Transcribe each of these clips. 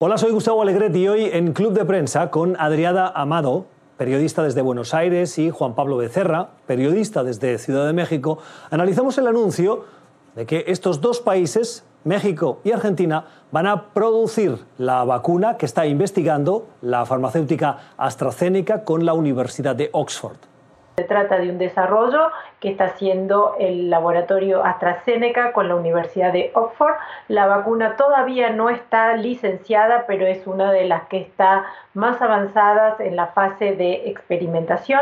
Hola, soy Gustavo Alegret y hoy en Club de Prensa con Adriada Amado, periodista desde Buenos Aires, y Juan Pablo Becerra, periodista desde Ciudad de México, analizamos el anuncio de que estos dos países, México y Argentina, van a producir la vacuna que está investigando la farmacéutica AstraZeneca con la Universidad de Oxford. Se trata de un desarrollo que está haciendo el laboratorio AstraZeneca con la Universidad de Oxford. La vacuna todavía no está licenciada, pero es una de las que está más avanzadas en la fase de experimentación,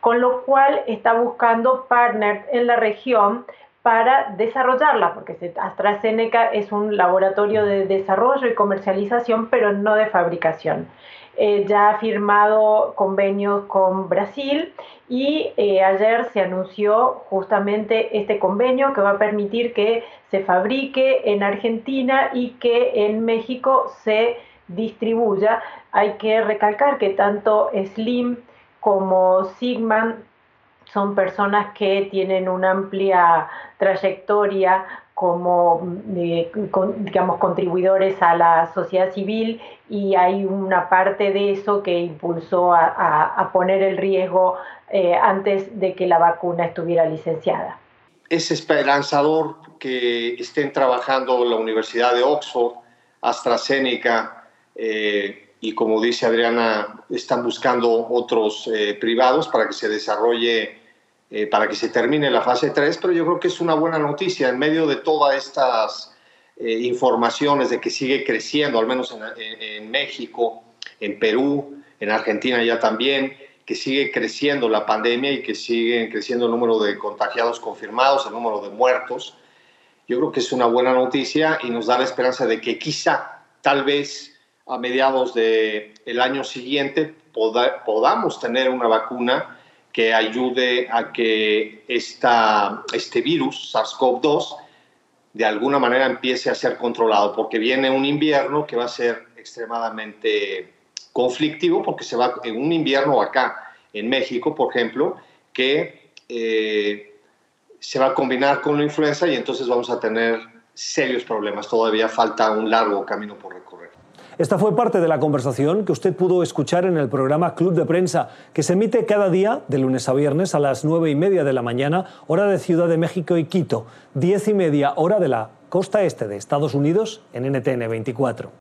con lo cual está buscando partners en la región para desarrollarla, porque AstraZeneca es un laboratorio de desarrollo y comercialización, pero no de fabricación. Eh, ya ha firmado convenios con Brasil y eh, ayer se anunció justamente este convenio que va a permitir que se fabrique en Argentina y que en México se distribuya. Hay que recalcar que tanto Slim como Sigman son personas que tienen una amplia trayectoria como eh, digamos contribuidores a la sociedad civil y hay una parte de eso que impulsó a, poner el riesgo eh, antes de que la vacuna estuviera licenciada. Es esperanzador que estén trabajando la Universidad de Oxford, AstraZeneca eh, y como dice Adriana, están buscando otros privados para que se desarrolle eh, para que se termine la fase 3, pero yo creo que es una buena noticia en medio de todas estas eh, informaciones de que sigue creciendo, al menos en, México, en Perú, en Argentina ya también, que sigue creciendo la pandemia y que sigue creciendo el número de contagiados confirmados, el número de muertos. Yo creo que es una buena noticia y nos da la esperanza de que quizá, tal vez a mediados del el año siguiente, podamos tener una vacuna que ayude a que esta, este virus, SARS-CoV-2, de alguna manera empiece a ser controlado, porque viene un invierno que va a ser extremadamente conflictivo, porque se va en un invierno acá, en México, por ejemplo, que eh, se va a combinar con la influenza y entonces vamos a tener serios problemas. Todavía falta un largo camino por recorrer. Esta fue parte de la conversación que usted pudo escuchar en el programa Club de Prensa, que se emite cada día, de lunes a viernes, a las nueve y media de la mañana, hora de Ciudad de México y Quito, diez y media hora de la costa este de Estados Unidos, en NTN 24.